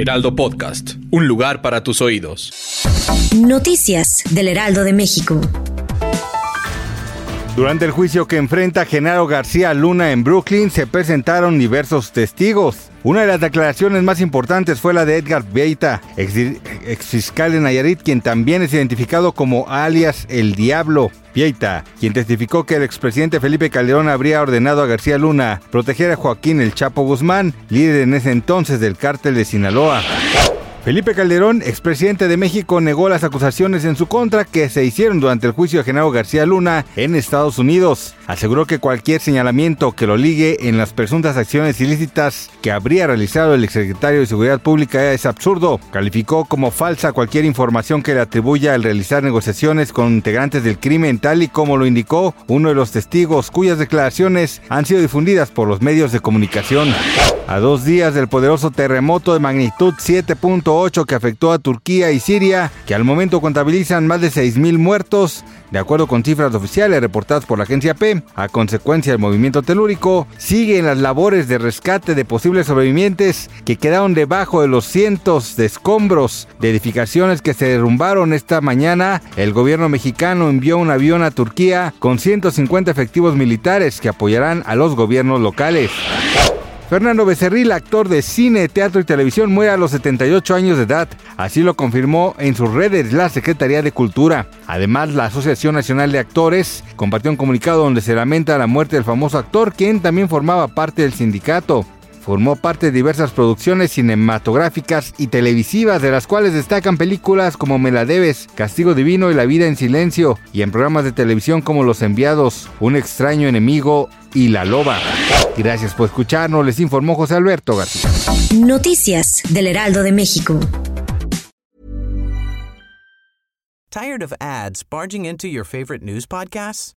Heraldo Podcast, un lugar para tus oídos. Noticias del Heraldo de México. Durante el juicio que enfrenta Genaro García Luna en Brooklyn se presentaron diversos testigos. Una de las declaraciones más importantes fue la de Edgar Beita, ex, ex fiscal de Nayarit, quien también es identificado como alias El Diablo. Quien testificó que el expresidente Felipe Calderón habría ordenado a García Luna proteger a Joaquín El Chapo Guzmán, líder en ese entonces del cártel de Sinaloa. Felipe Calderón, expresidente de México, negó las acusaciones en su contra que se hicieron durante el juicio de Genaro García Luna en Estados Unidos. Aseguró que cualquier señalamiento que lo ligue en las presuntas acciones ilícitas que habría realizado el exsecretario de Seguridad Pública es absurdo. Calificó como falsa cualquier información que le atribuya al realizar negociaciones con integrantes del crimen, tal y como lo indicó uno de los testigos cuyas declaraciones han sido difundidas por los medios de comunicación. A dos días del poderoso terremoto de magnitud 7.8 que afectó a Turquía y Siria, que al momento contabilizan más de 6.000 muertos, de acuerdo con cifras oficiales reportadas por la agencia P, a consecuencia del movimiento telúrico, siguen las labores de rescate de posibles sobrevivientes que quedaron debajo de los cientos de escombros de edificaciones que se derrumbaron esta mañana. El gobierno mexicano envió un avión a Turquía con 150 efectivos militares que apoyarán a los gobiernos locales. Fernando Becerril, actor de cine, teatro y televisión, muere a los 78 años de edad. Así lo confirmó en sus redes la Secretaría de Cultura. Además, la Asociación Nacional de Actores compartió un comunicado donde se lamenta la muerte del famoso actor, quien también formaba parte del sindicato. Formó parte de diversas producciones cinematográficas y televisivas, de las cuales destacan películas como Me la debes, Castigo Divino y La vida en silencio, y en programas de televisión como Los Enviados, Un extraño enemigo y La loba. Gracias por escucharnos, les informó José Alberto García. Noticias del Heraldo de México. Tired of ads barging into your favorite news podcasts?